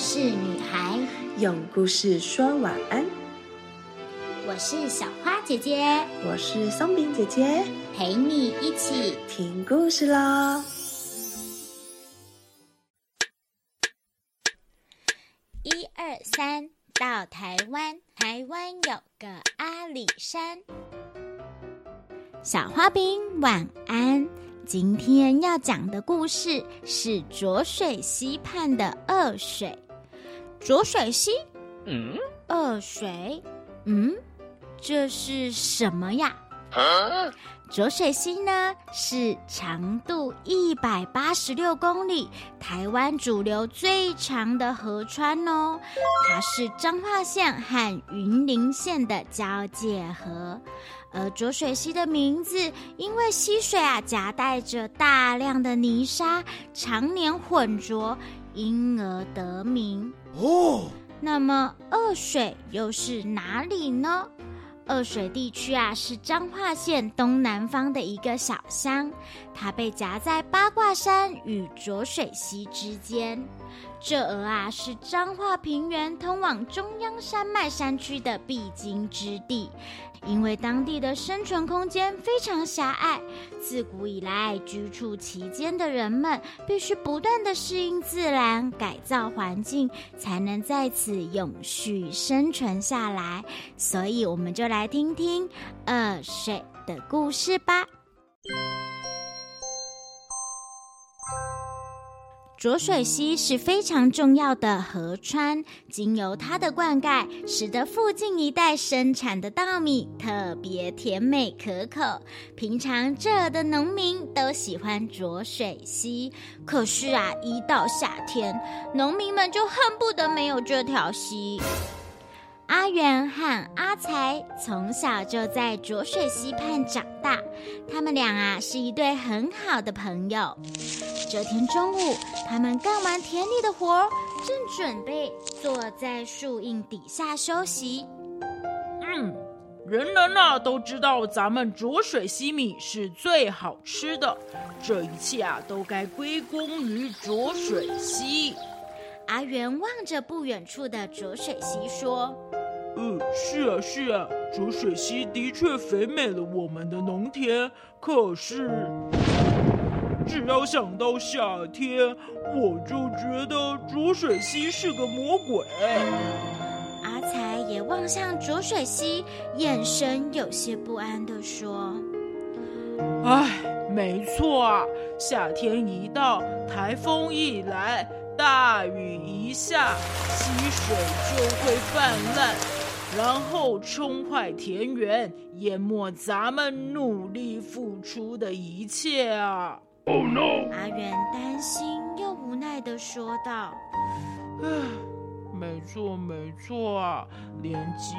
事女孩，用故事说晚安。我是小花姐姐，我是松饼姐姐，陪你一起听故事喽。一二三，到台湾，台湾有个阿里山。小花饼晚安。今天要讲的故事是浊水溪畔的恶水。浊水溪，嗯，恶水，嗯，这是什么呀？浊水溪呢，是长度一百八十六公里，台湾主流最长的河川哦。它是彰化县和云林县的交界河。而浊水溪的名字，因为溪水啊夹带着大量的泥沙，常年混浊，因而得名。哦，那么二水又是哪里呢？二水地区啊，是彰化县东南方的一个小乡，它被夹在八卦山与浊水溪之间。这儿啊，是彰化平原通往中央山脉山区的必经之地。因为当地的生存空间非常狭隘，自古以来居住其间的人们必须不断的适应自然，改造环境，才能在此永续生存下来。所以，我们就来听听二水的故事吧。浊水溪是非常重要的河川，经由它的灌溉，使得附近一带生产的稻米特别甜美可口。平常这儿的农民都喜欢浊水溪，可是啊，一到夏天，农民们就恨不得没有这条溪。阿元和阿才从小就在浊水溪畔长大，他们俩啊是一对很好的朋友。这天中午，他们干完田里的活，正准备坐在树荫底下休息。嗯，人人啊都知道咱们浊水溪米是最好吃的，这一切啊都该归功于浊水溪。阿元望着不远处的浊水溪说。嗯，是啊，是啊，浊水溪的确肥美了我们的农田。可是，只要想到夏天，我就觉得浊水溪是个魔鬼。阿才也望向浊水溪，眼神有些不安的说：“哎，没错啊，夏天一到，台风一来，大雨一下，溪水就会泛滥。”然后冲坏田园，淹没咱们努力付出的一切啊！Oh no！阿元担心又无奈的说道：“唉，没错没错啊，连鸡、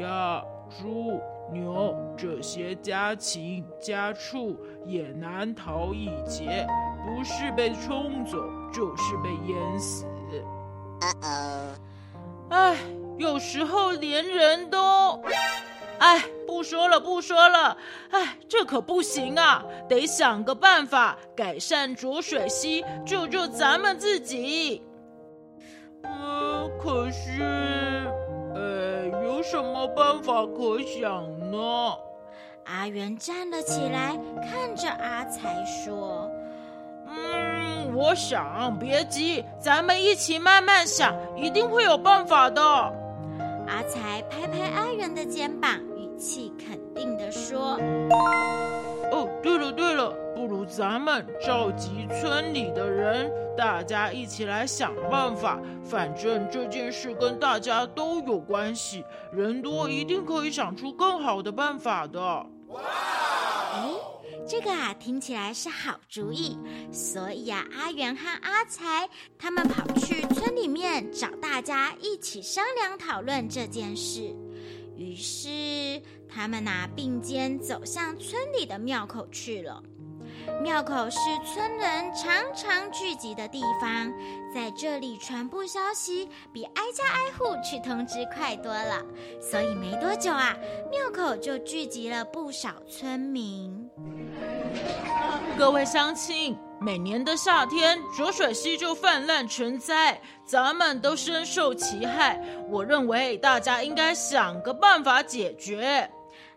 鸭、猪、牛这些家禽家畜也难逃一劫，不是被冲走，就是被淹死。”哎。有时候连人都，哎，不说了，不说了，哎，这可不行啊，得想个办法改善浊水溪，救救咱们自己。嗯，可是，呃，有什么办法可想呢？阿元站了起来，看着阿才说：“嗯，我想，别急，咱们一起慢慢想，一定会有办法的。”阿才拍拍阿元的肩膀，语气肯定的说：“哦，对了对了，不如咱们召集村里的人，大家一起来想办法。反正这件事跟大家都有关系，人多一定可以想出更好的办法的。”！这个啊，听起来是好主意，所以啊，阿元和阿才他们跑去村里面找大家一起商量讨论这件事。于是他们拿并肩走向村里的庙口去了。庙口是村人常常聚集的地方，在这里传播消息比挨家挨户去通知快多了，所以没多久啊，庙口就聚集了不少村民。各位乡亲，每年的夏天，浊水溪就泛滥成灾，咱们都深受其害。我认为大家应该想个办法解决。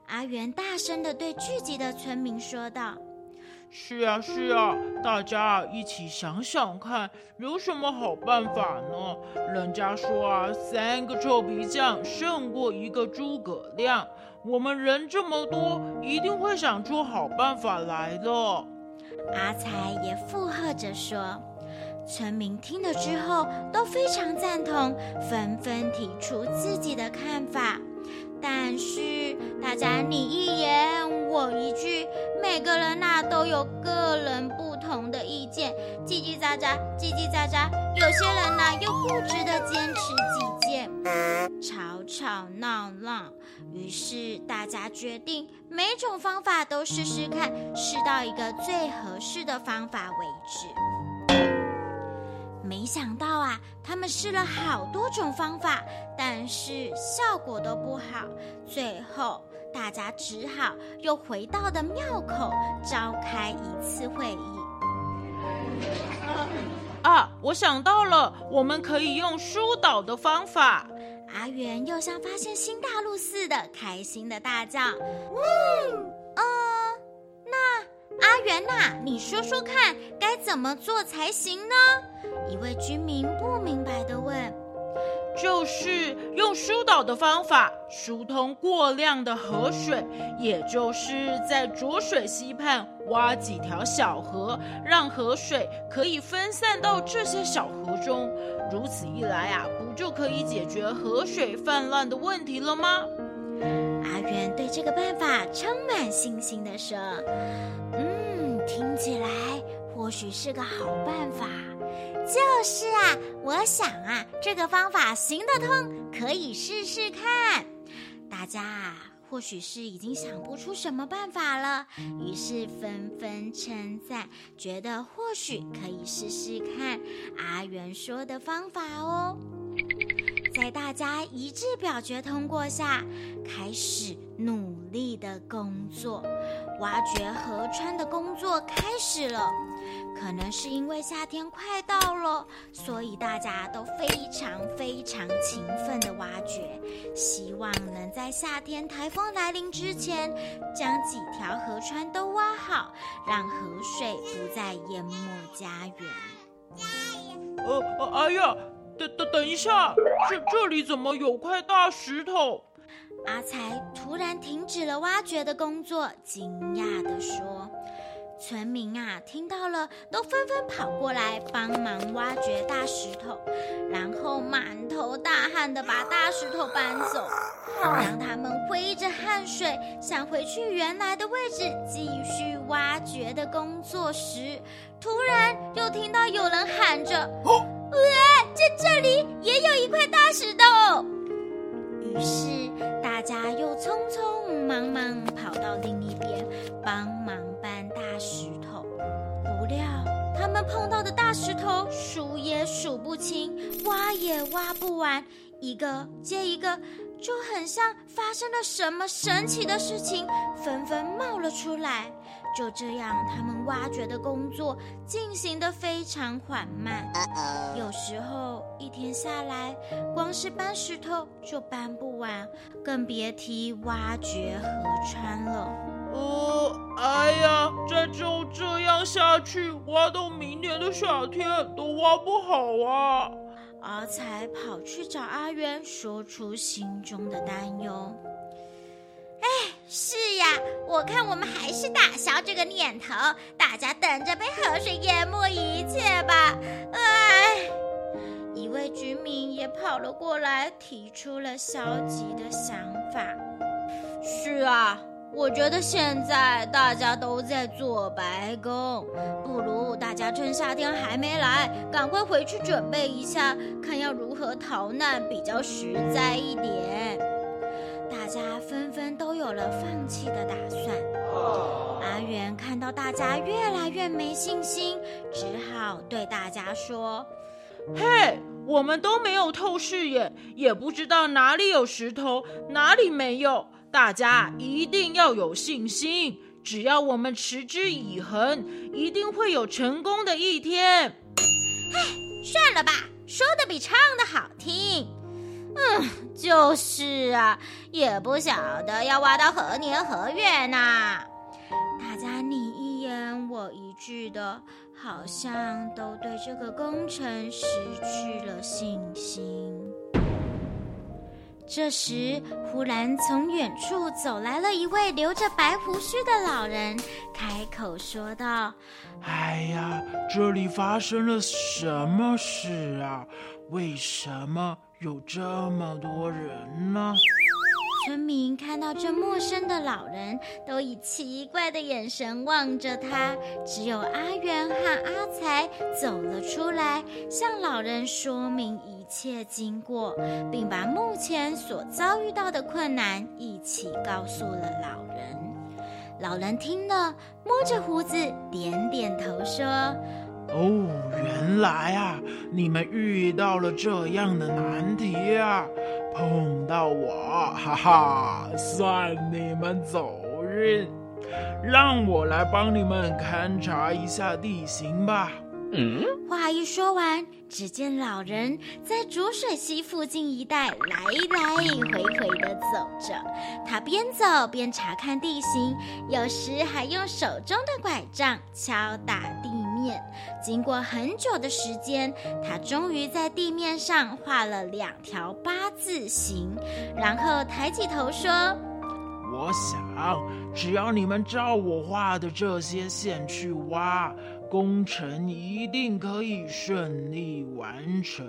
阿元大声的对聚集的村民说道：“是啊，是啊，大家一起想想看，有什么好办法呢？人家说啊，三个臭皮匠胜过一个诸葛亮。我们人这么多，一定会想出好办法来的。”阿才也附和着说。村民听了之后都非常赞同，纷纷提出自己的看法。但是大家你一言我一句，每个人那都有个人不同的意见，叽叽喳喳，叽叽喳喳。有些人呢又固执的坚持己见，吵吵闹闹。于是大家决定，每种方法都试试看，试到一个最合适的方法为止。没想到啊，他们试了好多种方法，但是效果都不好。最后，大家只好又回到的庙口召开一次会议。啊，我想到了，我们可以用疏导的方法。阿元又像发现新大陆似的，开心的大叫：“嗯，呃，那阿元呐，你说说看，该怎么做才行呢？”一位居民不明白的问：“就是用疏导的方法疏通过量的河水，也就是在浊水溪畔挖几条小河，让河水可以分散到这些小河中。如此一来啊，不就可以解决河水泛滥的问题了吗？”阿元对这个办法充满信心的说：“嗯，听起来或许是个好办法。”就是啊，我想啊，这个方法行得通，可以试试看。大家啊，或许是已经想不出什么办法了，于是纷纷称赞，觉得或许可以试试看阿元说的方法哦。在大家一致表决通过下，开始努力的工作，挖掘河川的工作开始了。可能是因为夏天快到了，所以大家都非常非常勤奋的挖掘，希望能在夏天台风来临之前，将几条河川都挖好，让河水不再淹没家园。呃，哎呀，等等等一下，这这里怎么有块大石头？阿才突然停止了挖掘的工作，惊讶地说。村民啊，听到了，都纷纷跑过来帮忙挖掘大石头，然后满头大汗的把大石头搬走。当他们挥着汗水想回去原来的位置继续挖掘的工作时，突然又听到有人喊着：“喂，在这里也有一块大石头！”于是大家又匆匆忙忙跑到另一边帮忙。大石头，不料他们碰到的大石头数也数不清，挖也挖不完，一个接一个，就很像发生了什么神奇的事情，纷纷冒了出来。就这样，他们挖掘的工作进行的非常缓慢，有时候一天下来，光是搬石头就搬不完，更别提挖掘河川了。呃，哎呀，再就这样下去，挖到明年的夏天都挖不好啊！阿才跑去找阿渊，说出心中的担忧。哎，是呀，我看我们还是打消这个念头，大家等着被河水淹没一切吧。哎，一位居民也跑了过来，提出了消极的想法。是啊。我觉得现在大家都在做白工，不如大家趁夏天还没来，赶快回去准备一下，看要如何逃难比较实在一点。大家纷纷都有了放弃的打算。阿元看到大家越来越没信心，只好对大家说：“嘿，我们都没有透视眼，也不知道哪里有石头，哪里没有。”大家一定要有信心，只要我们持之以恒，一定会有成功的一天。哎，算了吧，说的比唱的好听。嗯，就是啊，也不晓得要挖到何年何月呢。大家你一言我一句的，好像都对这个工程失去了信心。这时，忽然从远处走来了一位留着白胡须的老人，开口说道：“哎呀，这里发生了什么事啊？为什么有这么多人呢？”村民看到这陌生的老人，都以奇怪的眼神望着他。只有阿元和阿才走了出来，向老人说明一一切经过，并把目前所遭遇到的困难一起告诉了老人。老人听了，摸着胡子，点点头说：“哦，原来啊，你们遇到了这样的难题啊。”碰到我，哈哈，算你们走运。让我来帮你们勘察一下地形吧。嗯，话一说完，只见老人在浊水溪附近一带来来回回的走着。他边走边查看地形，有时还用手中的拐杖敲打地面。经过很久的时间，他终于在地面上画了两条八字形，然后抬起头说：“我想，只要你们照我画的这些线去挖。”工程一定可以顺利完成。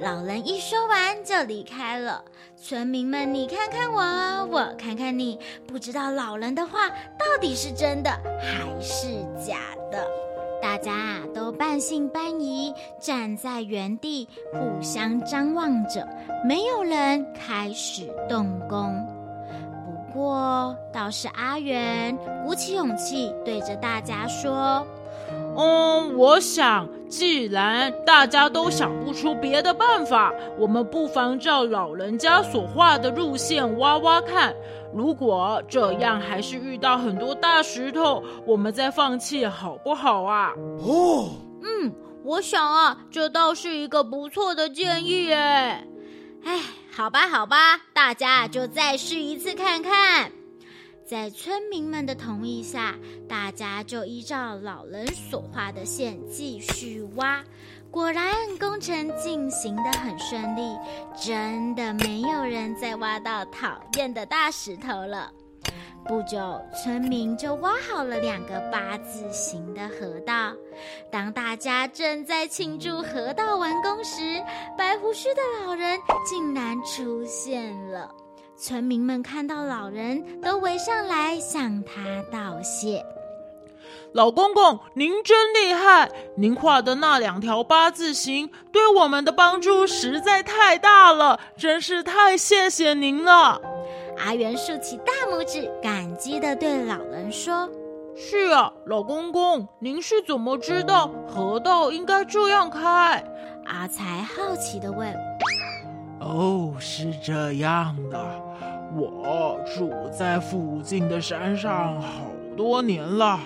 老人一说完就离开了。村民们，你看看我，我看看你，不知道老人的话到底是真的还是假的。大家啊都半信半疑，站在原地互相张望着，没有人开始动工。不过，倒是阿元鼓起勇气对着大家说：“嗯，我想，既然大家都想不出别的办法，我们不妨照老人家所画的路线挖挖看。如果这样还是遇到很多大石头，我们再放弃好不好啊？”哦，嗯，我想啊，这倒是一个不错的建议哎。哎，好吧，好吧，大家就再试一次看看。在村民们的同意下，大家就依照老人所画的线继续挖。果然，工程进行的很顺利，真的没有人再挖到讨厌的大石头了。不久，村民就挖好了两个八字形的河道。当大家正在庆祝河道完工时，白胡须的老人竟然出现了。村民们看到老人，都围上来向他道谢。老公公，您真厉害！您画的那两条八字形，对我们的帮助实在太大了，真是太谢谢您了。阿元竖起大拇指，感激的对老人说：“是啊，老公公，您是怎么知道河道应该这样开？”阿才好奇的问：“哦，是这样的，我住在附近的山上好多年了。”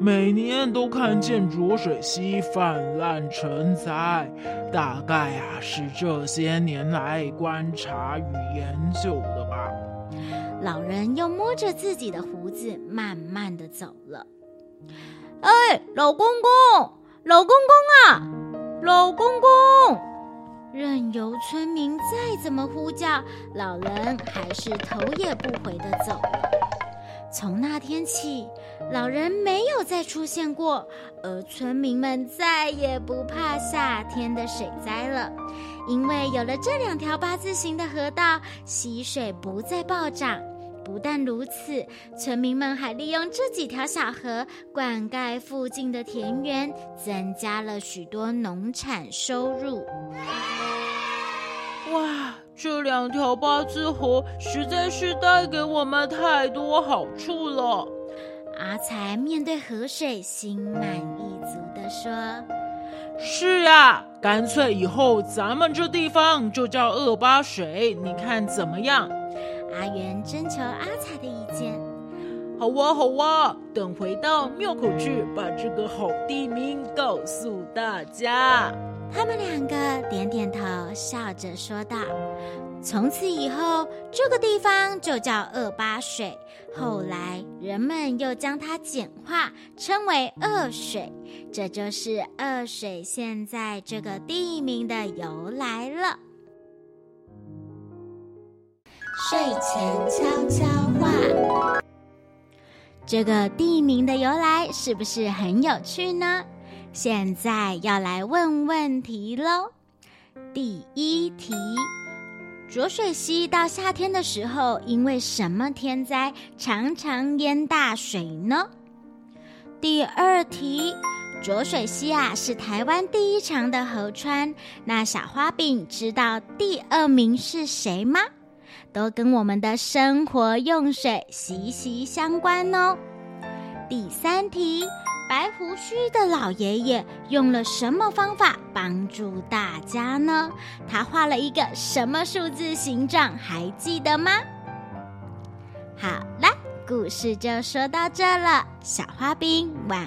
每年都看见浊水溪泛滥成灾，大概啊是这些年来观察与研究的吧。老人又摸着自己的胡子，慢慢的走了。哎，老公公，老公公啊，老公公！任由村民再怎么呼叫，老人还是头也不回的走了。从那天起，老人没有再出现过，而村民们再也不怕夏天的水灾了，因为有了这两条八字形的河道，溪水不再暴涨。不但如此，村民们还利用这几条小河灌溉附近的田园，增加了许多农产收入。哇！这两条八字河实在是带给我们太多好处了。阿才面对河水，心满意足的说：“是啊，干脆以后咱们这地方就叫二八水，你看怎么样？”阿元征求阿彩的意见。好哇好哇，等回到庙口去，把这个好地名告诉大家。他们两个点点头，笑着说道：“从此以后，这个地方就叫二八水。后来，人们又将它简化，称为二水。这就是二水现在这个地名的由来了。”睡前悄悄话，这个地名的由来是不是很有趣呢？现在要来问问题喽。第一题：浊水溪到夏天的时候，因为什么天灾常常淹大水呢？第二题：浊水溪啊是台湾第一长的河川，那小花饼知道第二名是谁吗？都跟我们的生活用水息息相关哦。第三题。白胡须的老爷爷用了什么方法帮助大家呢？他画了一个什么数字形状？还记得吗？好了，故事就说到这了。小花兵晚